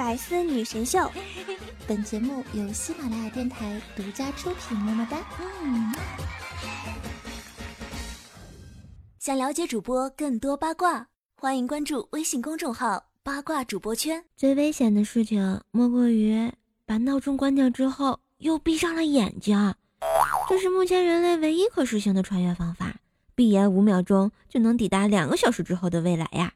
百思女神秀，本节目由喜马拉雅电台独家出品。么么哒！嗯。想了解主播更多八卦，欢迎关注微信公众号“八卦主播圈”。最危险的事情莫过于把闹钟关掉之后又闭上了眼睛，这是目前人类唯一可实行的穿越方法。闭眼五秒钟就能抵达两个小时之后的未来呀！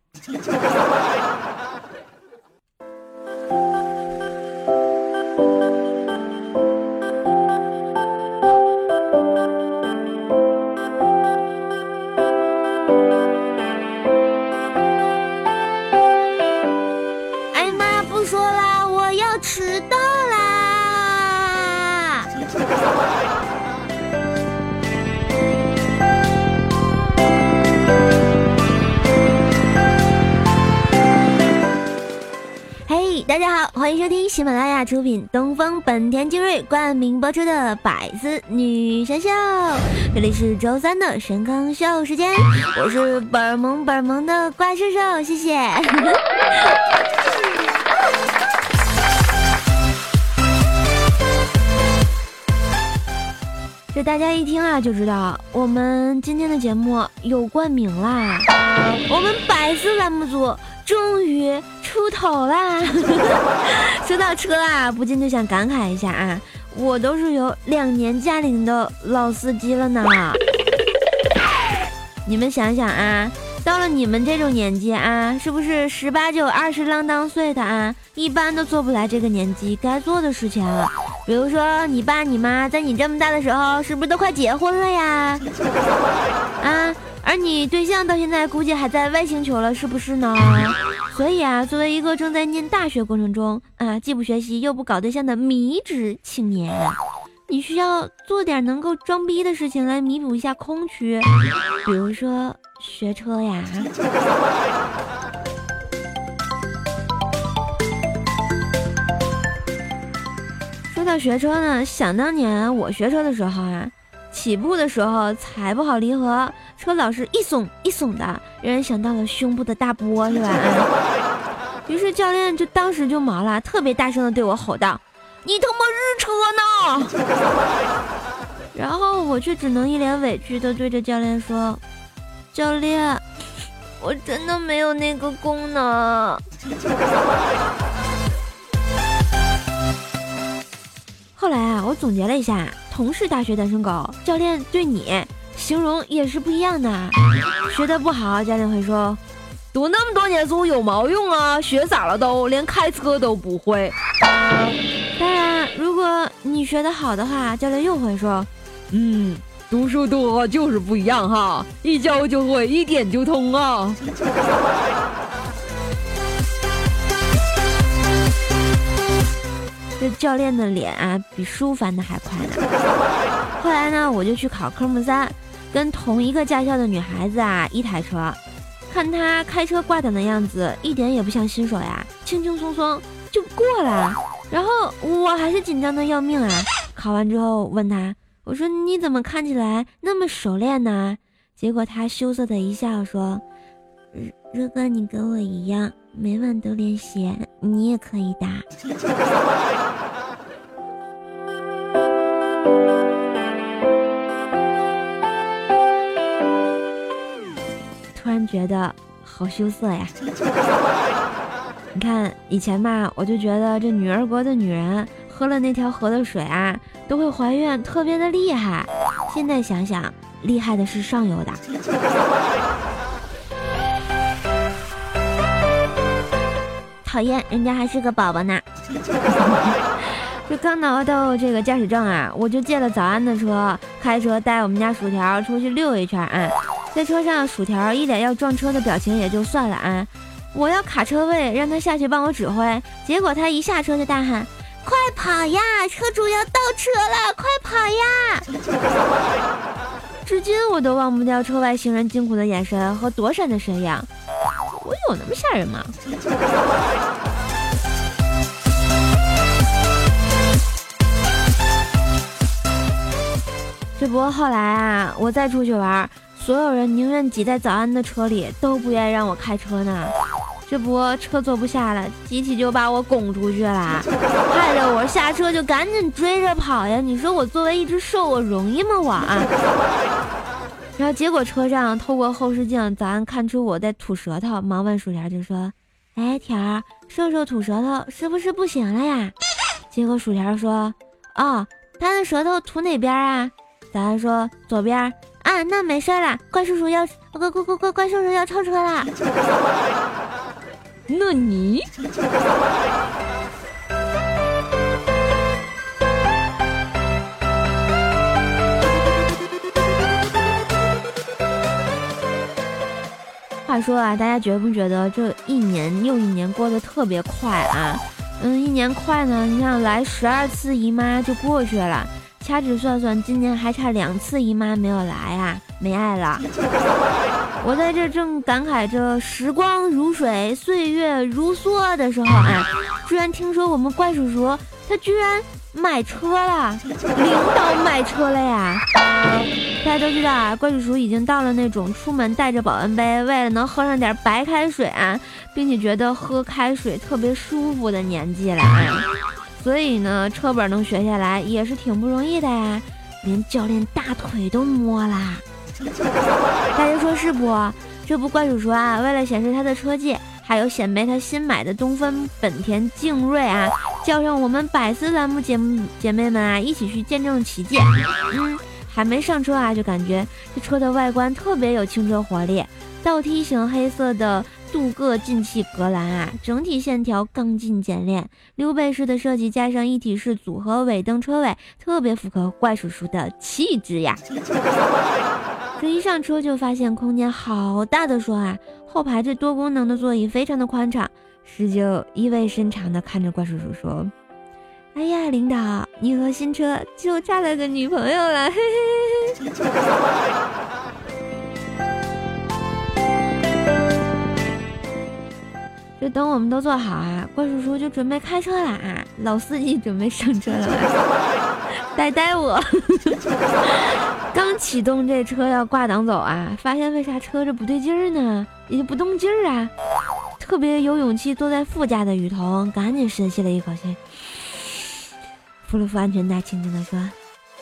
欢迎收听喜马拉雅出品、东风本田精锐冠名播出的《百思女神秀》，这里是周三的神坑秀时间，我是本萌本萌的怪兽兽，谢谢。这大家一听啊就知道，我们今天的节目有冠名啦，我们百思栏目组终于。出头啦！说到车啊，不禁就想感慨一下啊，我都是有两年驾龄的老司机了呢。你们想想啊，到了你们这种年纪啊，是不是十八九、二十啷当岁的啊，一般都做不来这个年纪该做的事情？比如说，你爸你妈在你这么大的时候，是不是都快结婚了呀？啊？而你对象到现在估计还在外星球了，是不是呢？所以啊，作为一个正在念大学过程中啊，既不学习又不搞对象的迷之青年，你需要做点能够装逼的事情来弥补一下空虚，比如说学车呀。说到学车呢，想当年我学车的时候啊。起步的时候踩不好离合，车老是一耸一耸的，让人想到了胸部的大波，是吧？于是教练就当时就毛了，特别大声的对我吼道：“你他妈日车呢！” 然后我却只能一脸委屈的对着教练说：“教练，我真的没有那个功能。”后来啊，我总结了一下。同是大学单身狗，教练对你形容也是不一样的。学的不好，教练会说：“读那么多年书有毛用啊？学傻了都，连开车都不会。”当然，如果你学的好的话，教练又会说：“嗯，读书多就是不一样哈，一教就会，一点就通啊。”这教练的脸啊，比书翻的还快呢。后来呢，我就去考科目三，跟同一个驾校的女孩子啊一台车，看她开车挂档的样子，一点也不像新手呀，轻轻松松就过了。然后我还是紧张的要命啊！考完之后问她，我说你怎么看起来那么熟练呢？结果她羞涩的一笑说：“如果你跟我一样，每晚都练习，你也可以的。” 突然觉得好羞涩呀！你看以前吧，我就觉得这女儿国的女人喝了那条河的水啊，都会怀孕，特别的厉害。现在想想，厉害的是上游的。讨厌，人家还是个宝宝呢。就刚拿到这个驾驶证啊，我就借了早安的车，开车带我们家薯条出去溜一圈啊。在车上，薯条一脸要撞车的表情也就算了啊，我要卡车位，让他下去帮我指挥，结果他一下车就大喊：“快跑呀，车主要倒车了，快跑呀！”至今我都忘不掉车外行人惊恐的眼神和躲闪的身影，我有那么吓人吗？这不后来啊，我再出去玩，所有人宁愿挤在早安的车里，都不愿意让我开车呢。这不车坐不下了，集体就把我拱出去了，害得我下车就赶紧追着跑呀！你说我作为一只兽，我容易吗我啊？然后结果车上透过后视镜，早安看出我在吐舌头，忙问薯条就说：“哎，条儿，瘦瘦吐舌头是不是不行了呀？”结果薯条说：“哦，他的舌头吐哪边啊？”早上说：“左边。”啊，那没事了，怪叔叔要怪怪怪怪怪叔叔要超车了。那你？话说啊，大家觉不觉得这一年又一年过得特别快啊？嗯，一年快呢，你想来十二次姨妈就过去了，掐指算算，今年还差两次姨妈没有来啊，没爱了。我在这正感慨着时光如水，岁月如梭的时候啊，居然听说我们怪叔叔他居然。买车了，领导买车了呀！大家都知道啊，怪叔叔已经到了那种出门带着保温杯，为了能喝上点白开水啊，并且觉得喝开水特别舒服的年纪了啊。所以呢，车本能学下来也是挺不容易的呀，连教练大腿都摸啦。大家说是不？这不怪叔叔啊，为了显示他的车技。还有显摆他新买的东风本田劲锐啊，叫上我们百思栏目节目姐妹们啊，一起去见证奇迹。嗯，还没上车啊，就感觉这车的外观特别有青春活力，倒梯形黑色的镀铬进气格栅啊，整体线条刚劲简练，溜背式的设计加上一体式组合尾灯车尾，特别符合怪叔叔的气质呀。这一上车就发现空间好大的说啊，后排这多功能的座椅非常的宽敞，十九意味深长的看着怪叔叔说：“哎呀，领导，你和新车就差了个女朋友了。”嘿嘿嘿。就等我们都坐好啊，怪叔叔就准备开车了啊，老司机准备上车了，呆呆我。刚启动这车要挂档走啊，发现为啥车这不对劲儿呢？也不动劲儿啊！特别有勇气坐在副驾的雨桐赶紧深吸了一口气，扶了扶安全带，轻轻的说：“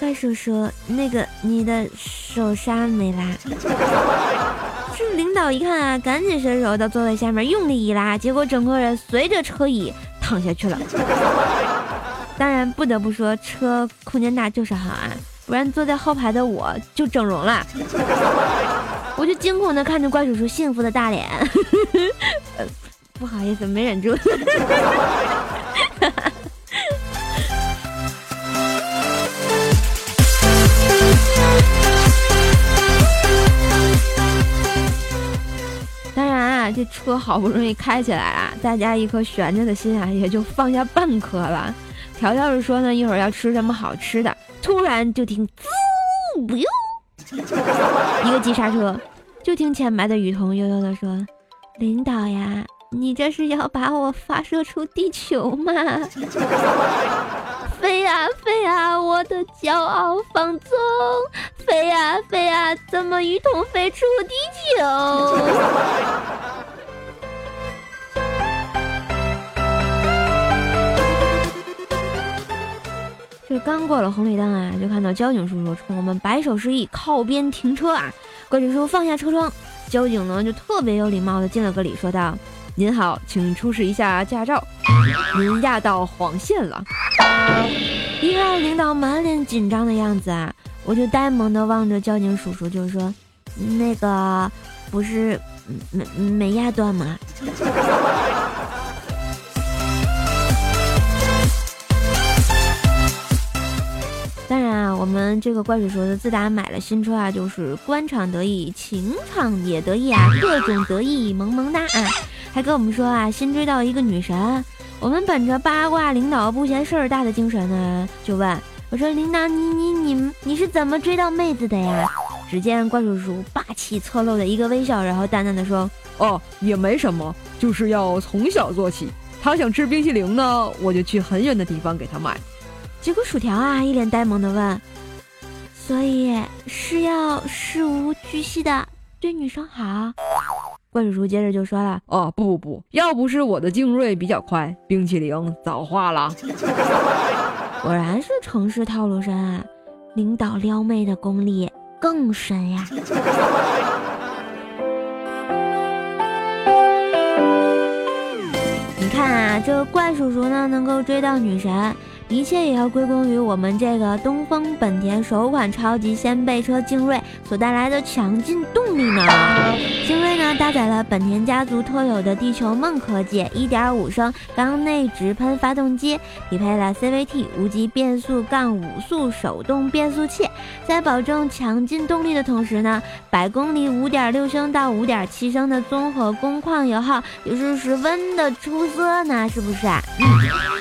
怪叔叔，那个你的手刹没拉。” 这领导一看啊，赶紧伸手到座位下面用力一拉，结果整个人随着车椅躺下去了。当然不得不说，车空间大就是好啊。不然坐在后排的我就整容了，我就惊恐的看着怪叔叔幸福的大脸，不好意思，没忍住。这车好不容易开起来了，大家一颗悬着的心啊，也就放下半颗了。条条是说呢，一会儿要吃什么好吃的。突然就听“滋”，一个急刹车，就听前排的雨桐悠悠的说：“领导呀，你这是要把我发射出地球吗？飞呀飞呀，我的骄傲放纵，飞呀飞呀，怎么雨桐飞出地球？” 刚过了红绿灯啊，就看到交警叔叔冲我们摆手示意靠边停车啊。怪叔叔放下车窗，交警呢就特别有礼貌的敬了个礼，说道：“您好，请出示一下驾照，您压到黄线了。”一看领导满脸紧张的样子啊，我就呆萌的望着交警叔叔，就说：“那个不是没没压断吗？”我们这个怪叔叔自打买了新车啊，就是官场得意，情场也得意啊，各种得意，萌萌哒啊！还跟我们说啊，新追到一个女神。我们本着八卦领导不嫌事儿大的精神呢，就问我说：“领导，你你你你是怎么追到妹子的呀？”只见怪叔叔霸气侧漏的一个微笑，然后淡淡的说：“哦，也没什么，就是要从小做起。他想吃冰淇淋呢，我就去很远的地方给他买。”结果薯条啊，一脸呆萌的问。所以是要事无巨细的对女生好，怪叔叔接着就说了：“哦，不不不，要不是我的精锐比较快，冰淇淋早化了。果然是城市套路深啊，领导撩妹的功力更深呀。”你看啊，这怪叔叔呢能够追到女神。一切也要归功于我们这个东风本田首款超级掀背车劲锐所带来的强劲动力呢。劲锐呢搭载了本田家族特有的地球梦科技，1.5升缸内直喷发动机，匹配了 CVT 无级变速杠五速手动变速器，在保证强劲动力的同时呢，百公里5.6升到5.7升的综合工况油耗也是十分的出色呢，是不是啊？嗯。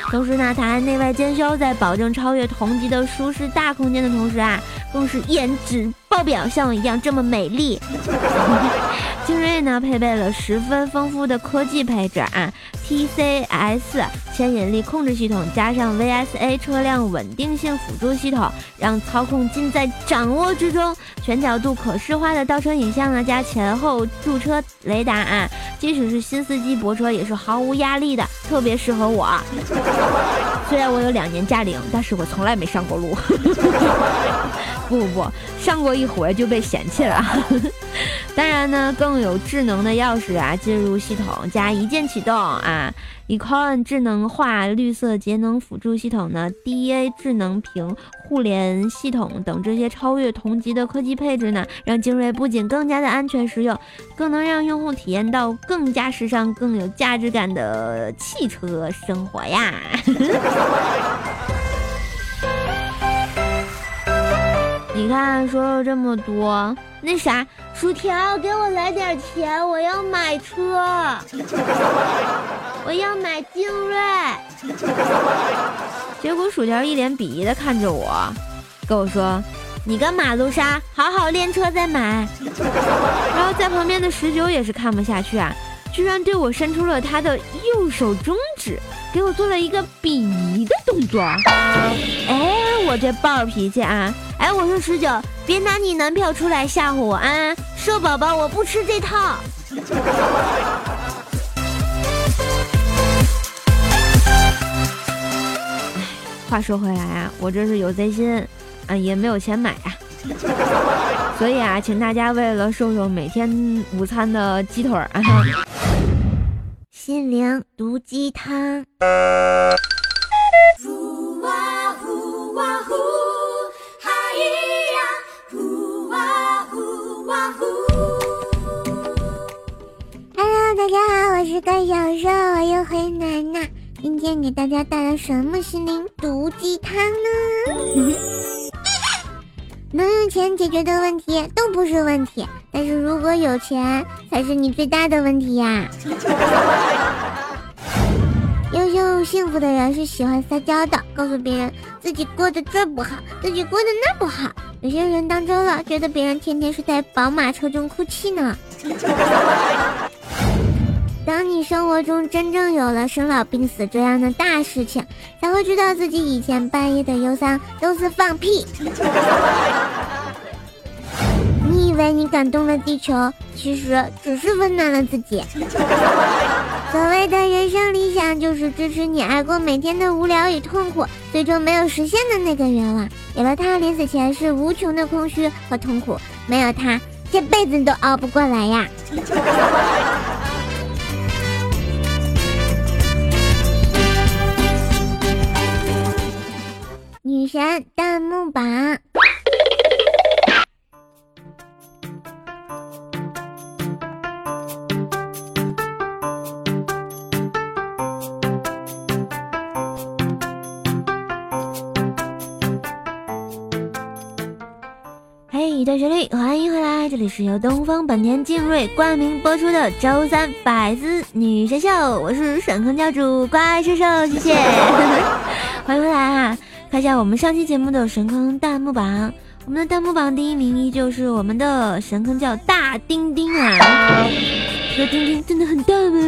同时呢，它还内外兼修。在保证超越同级的舒适大空间的同时啊，更是颜值爆表，像我一样这么美丽。精锐呢，配备了十分丰富的科技配置啊，TCS 牵引力控制系统加上 VSA 车辆稳定性辅助系统，让操控尽在掌握之中。全角度可视化的倒车影像呢，加前后驻车雷达啊，即使是新司机泊车也是毫无压力的，特别适合我。虽然我有两年驾龄，但是我从来没上过路。不不，上过一回就被嫌弃了。当然呢，更有智能的钥匙啊，进入系统加一键启动啊，Econ 智能化绿色节能辅助系统呢，DA 智能屏互联系统等这些超越同级的科技配置呢，让精锐不仅更加的安全实用，更能让用户体验到更加时尚、更有价值感的汽车生活呀。你看，说了这么多，那啥，薯条，给我来点钱，我要买车，我要买精锐。结果薯条一脸鄙夷的看着我，跟我说：“你跟马路杀，好好练车再买。”然后在旁边的十九也是看不下去啊，居然对我伸出了他的右手中指，给我做了一个鄙夷的动作。哎，我这暴脾气啊！哎，我说十九，别拿你男票出来吓唬我啊！瘦宝宝，我不吃这套。话说回来啊，我这是有贼心，啊，也没有钱买啊。所以啊，请大家为了瘦瘦每天午餐的鸡腿啊，心灵毒鸡汤。大家好，我是怪小兽，我又回来了。今天给大家带来什么心灵毒鸡汤呢？能用钱解决的问题都不是问题，但是如果有钱才是你最大的问题呀。优秀幸福的人是喜欢撒娇的，告诉别人自己过得这不好，自己过得那不好。有些人当真了，觉得别人天天是在宝马车中哭泣呢。当你生活中真正有了生老病死这样的大事情，才会知道自己以前半夜的忧伤都是放屁。你以为你感动了地球，其实只是温暖了自己。所谓的人生理想，就是支持你挨过每天的无聊与痛苦，最终没有实现的那个愿望。有了它，临死前是无穷的空虚和痛苦；没有它，这辈子都熬不过来呀。女神弹幕榜，嘿，段旋律，欢迎回来，这里是由东风本田劲锐冠名播出的周三百思女神秀，我是神坑教主怪兽兽，谢谢，欢迎回来哈。看一下我们上期节目的神坑弹幕榜，我们的弹幕榜第一名依旧是我们的神坑叫大丁丁啊，这丁丁真的很大吗？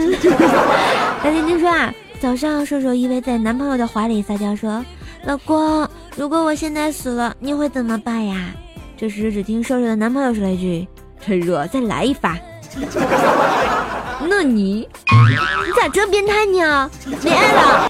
大丁丁说啊，早上瘦瘦依偎在男朋友的怀里撒娇说，老公，如果我现在死了，你会怎么办呀？这时只听瘦瘦的男朋友说了一句，趁热再来一发。那你，你咋这变态呢？恋爱了。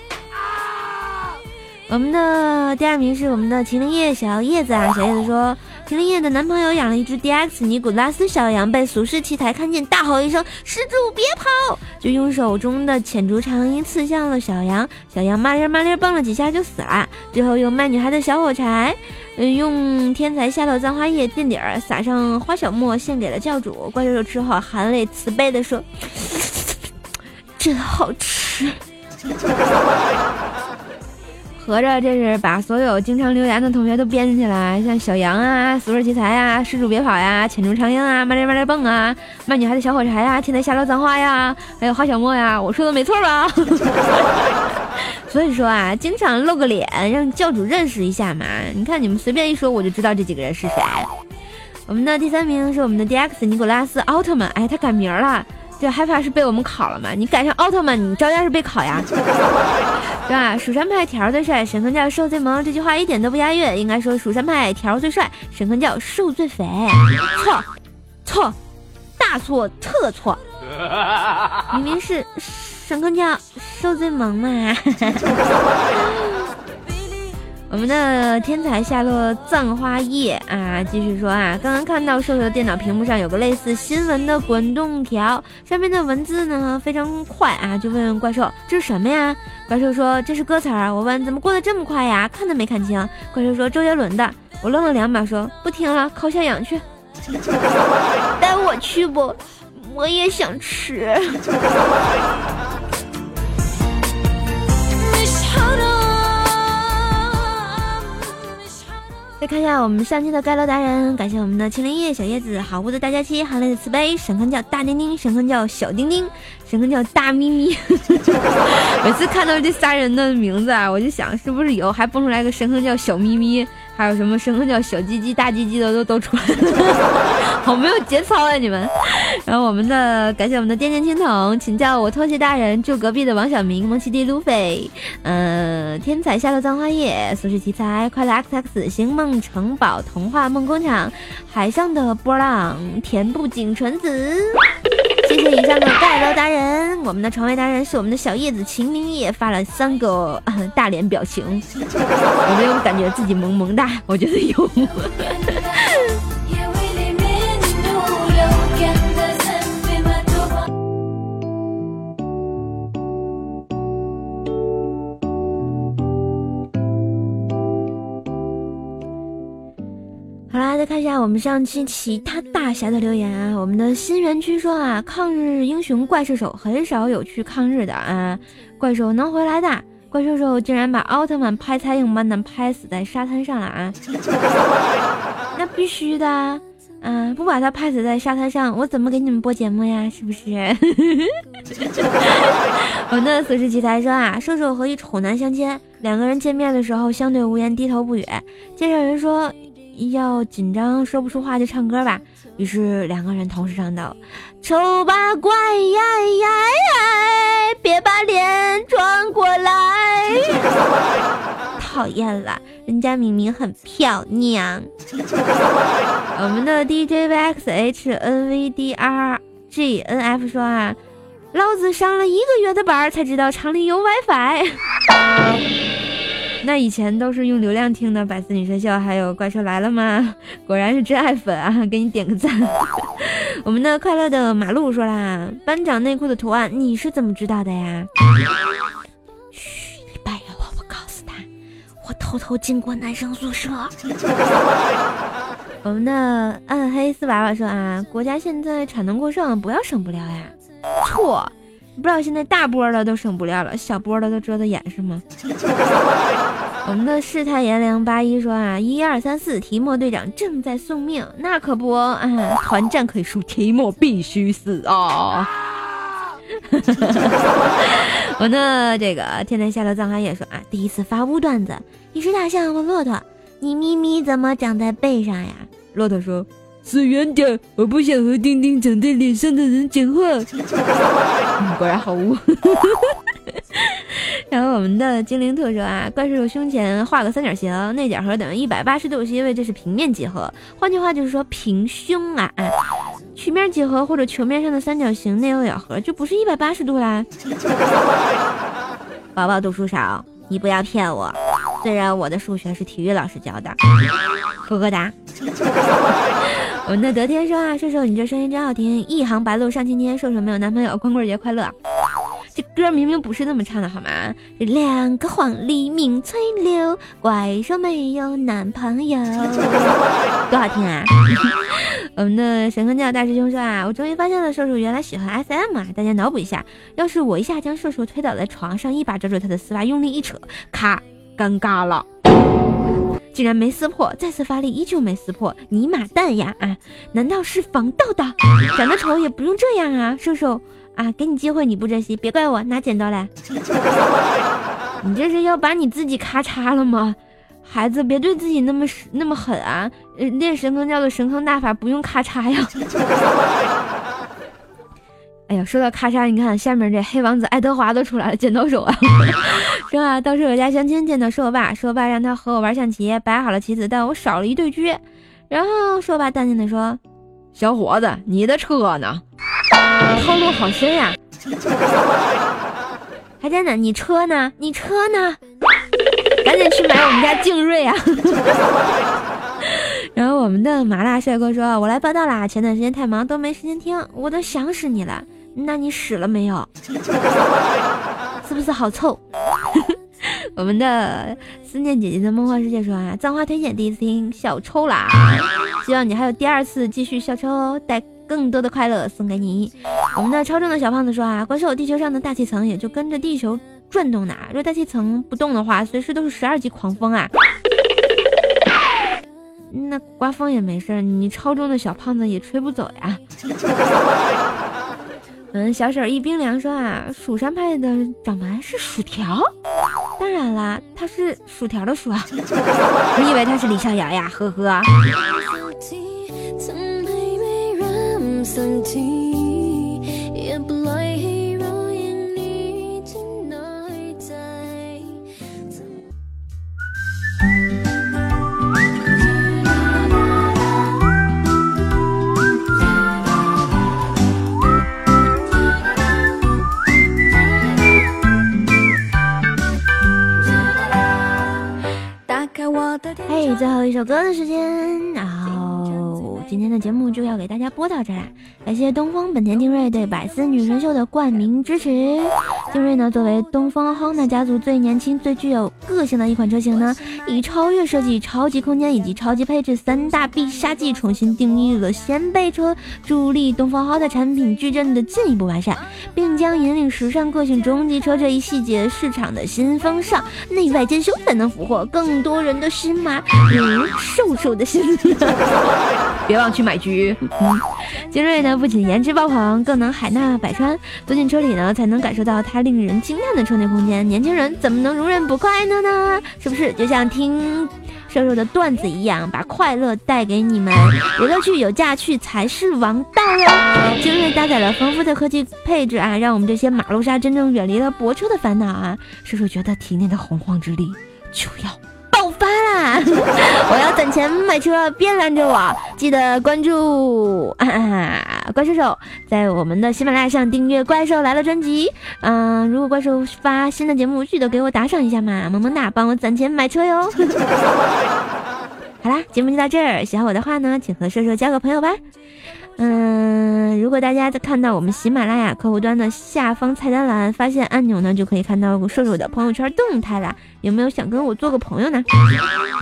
我们的第二名是我们的麒麟叶小叶子啊，小叶子说，麒麟叶的男朋友养了一只 DX 尼古拉斯小羊，被俗世奇才看见，大吼一声“施主别跑”，就用手中的浅竹长音刺向了小羊，小羊麻溜麻溜蹦了几下就死了。最后用卖女孩的小火柴，嗯，用天才下落葬花叶垫底儿，撒上花小沫，献给了教主。怪兽兽吃后含泪慈悲的说：“真好吃。”合着这是把所有经常留言的同学都编起来，像小杨啊、俗世奇才呀、施主别跑呀、浅竹长英啊、慢点慢点蹦啊、卖女孩的小火柴呀、天台下楼葬花呀，还有花小沫呀，我说的没错吧？所以说啊，经常露个脸，让教主认识一下嘛。你看你们随便一说，我就知道这几个人是谁。我们的第三名是我们的 DX 尼古拉斯奥特曼，哎，他改名了。就害怕是被我们考了嘛？你赶上奥特曼，你照样是被考呀，对吧？蜀山派条最帅，神坑教瘦最萌，这句话一点都不押韵，应该说蜀山派条最帅，神坑教瘦最肥。错，错，大错特错，明明是神坑教瘦最萌嘛。我们的天才下落葬花叶啊，继续说啊，刚刚看到瘦瘦的电脑屏幕上有个类似新闻的滚动条，上面的文字呢非常快啊，就问怪兽这是什么呀？怪兽说这是歌词儿。我问怎么过得这么快呀？看都没看清。怪兽说周杰伦的。我愣了两秒说不听了，烤小羊去。带我去不？我也想吃。再看一下我们上期的盖楼达人，感谢我们的青莲叶、小叶子、好物的大家期、含泪的慈悲、神坑叫大丁丁、神坑叫小丁丁、神坑叫大咪咪。每次看到这仨人的名字啊，我就想是不是以后还蹦出来个神坑叫小咪咪。还有什么什么叫小鸡鸡、大鸡鸡的都都出来了，好没有节操啊你们！然后我们的感谢我们的电电青铜，请叫我拖鞋大人，祝隔壁的王小明、蒙奇弟、路飞，嗯，天才下落葬花叶、俗世奇才、快乐 X X、星梦城堡、童话梦工厂、海上的波浪、田部井纯子。谢谢以上的盖楼达人，我们的床位达人是我们的小叶子秦明叶发了三个大脸表情，有没有感觉自己萌萌哒？我觉得有。再看一下我们上期其他大侠的留言啊。我们的新园区说啊，抗日英雄怪兽手很少有去抗日的啊，怪兽能回来的。怪兽手竟然把奥特曼拍苍蝇般的拍死在沙滩上了啊！那必须的，嗯，不把他拍死在沙滩上，我怎么给你们播节目呀？是不是？我们的死士奇才说啊，兽兽和一丑男相亲，两个人见面的时候相对无言，低头不语。介绍人说。要紧张说不出话就唱歌吧，于是两个人同时唱道：“丑八怪呀呀呀，别把脸转过来。”讨厌了，人家明明很漂亮。我们的 DJ VXHNVDRGNF 说啊，老子上了一个月的班才知道厂里有 WiFi。那以前都是用流量听的《百思女神秀》，还有《怪兽来了》吗？果然是真爱粉啊！给你点个赞。我们的快乐的马路说啦，班长内裤的图案你是怎么知道的呀？嘘，你拜约我，我告诉他，我偷偷进过男生宿舍。我们的暗黑四娃娃说啊，国家现在产能过剩，不要省布料呀。错。不知道现在大波的都省布料了，小波的都遮着眼是吗？我们的世态炎凉八一说啊，一二三四，提莫队长正在送命，那可不啊，团战可以输，提莫必须死啊！我呢这个天天下的藏海也说啊，第一次发乌段子，一只大象问骆驼，你咪咪怎么长在背上呀？骆驼说。走远点，我不想和丁丁长在脸上的人讲话。果然好污。然后我们的精灵特说啊，怪兽胸前画个三角形，内角和等于一百八十度，是因为这是平面几何。换句话就是说平胸啊。曲面几何或者球面上的三角形内有咬合就不是一百八十度啦。宝宝读书少，你不要骗我。虽然我的数学是体育老师教的，呵呵哒。我们的德天说啊，瘦瘦你这声音真好听，一行白鹭上青天，瘦瘦没有男朋友，光棍节快乐。这歌明明不是那么唱的，好吗？两个黄鹂鸣翠柳，怪兽没有男朋友，多好听啊！我们的神坑教大师兄说啊，我终于发现了瘦瘦原来喜欢 SM 啊！大家脑补一下，要是我一下将瘦瘦推倒在床上，一把抓住他的丝袜，用力一扯，咔，尴尬了，竟然没撕破，再次发力依旧没撕破，尼玛蛋呀啊！难道是防盗的？长得丑也不用这样啊，瘦瘦。啊，给你机会你不珍惜，别怪我拿剪刀来。你这是要把你自己咔嚓了吗？孩子，别对自己那么那么狠啊！练神坑叫做神坑大法，不用咔嚓呀。哎呀，说到咔嚓，你看下面这黑王子爱德华都出来了，剪刀手啊！说啊？到舍友家相亲，见到是我爸，是我爸让他和我玩象棋，摆好了棋子，但我少了一对车。然后是我爸淡定的说：“小伙子，你的车呢？”套路好深呀！还真的，你车呢？你车呢？赶紧去买我们家劲锐啊！然后我们的麻辣帅哥说：“我来报道啦，前段时间太忙都没时间听，我都想死你了。那你死了没有？是不是好臭？” 我们的思念姐姐的梦幻世界说啊，脏话推荐第一次听小抽啦，希望你还有第二次继续小抽哦带。更多的快乐送给你。我们的超重的小胖子说啊，怪兽，地球上的大气层也就跟着地球转动呢。若大气层不动的话，随时都是十二级狂风啊。那刮风也没事，你超重的小胖子也吹不走呀。嗯，小手一冰凉说啊，蜀山派的掌门是薯条？当然啦，他是薯条的薯啊。你以为他是李逍遥呀？呵呵。首歌的时间，的节目就要给大家播到这啦。感谢东风本田精锐对百思女神秀的冠名支持。精锐呢，作为东风 Honda 家族最年轻、最具有个性的一款车型呢，以超越设计、超级空间以及超级配置三大必杀技，重新定义了掀背车，助力东风 Honda 产品矩阵的进一步完善，并将引领时尚个性中级车这一细节市场的新风尚，内外兼修，才能俘获更多人的心吗？嗯，瘦瘦的心，别忘去买橘。精锐呢，不仅颜值爆棚，更能海纳百川。坐进车里呢，才能感受到它令人惊叹的车内空间。年轻人怎么能容忍不快乐呢？是不是就像听瘦瘦的段子一样，把快乐带给你们？有乐趣有驾趣才是王道哟！精锐搭载了丰富的科技配置啊，让我们这些马路杀真正远离了泊车的烦恼啊！瘦瘦觉得体内的洪荒之力就要。爆发啦！我要攒钱买车，别拦着我！记得关注 啊怪兽手，在我们的喜马拉雅上订阅《怪兽来了》专辑。嗯，如果怪兽发新的节目，记得给我打赏一下嘛，萌萌哒，帮我攒钱买车哟！好啦，节目就到这儿。喜欢我的话呢，请和射手交个朋友吧。嗯，如果大家在看到我们喜马拉雅客户端的下方菜单栏发现按钮呢，就可以看到射手的朋友圈动态啦。有没有想跟我做个朋友呢？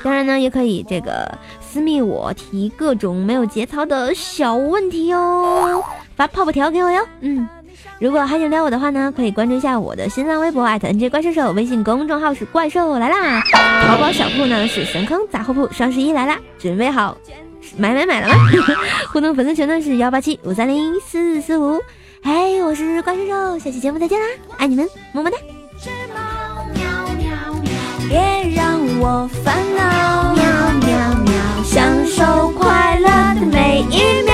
当然呢，也可以这个私密我提各种没有节操的小问题哟，发泡泡条给我哟。嗯，如果还想撩我的话呢，可以关注一下我的新浪微博 @nj 怪兽手，微信公众号是怪兽来啦，淘宝小铺呢是神坑杂货铺，双十一来啦，准备好。买买买了吗？互动粉丝群呢是幺八七五三零四四五。嘿，我是怪兽兽，下期节目再见啦，爱你们，么么哒。别让我烦恼，喵喵喵，享受快乐的每一秒，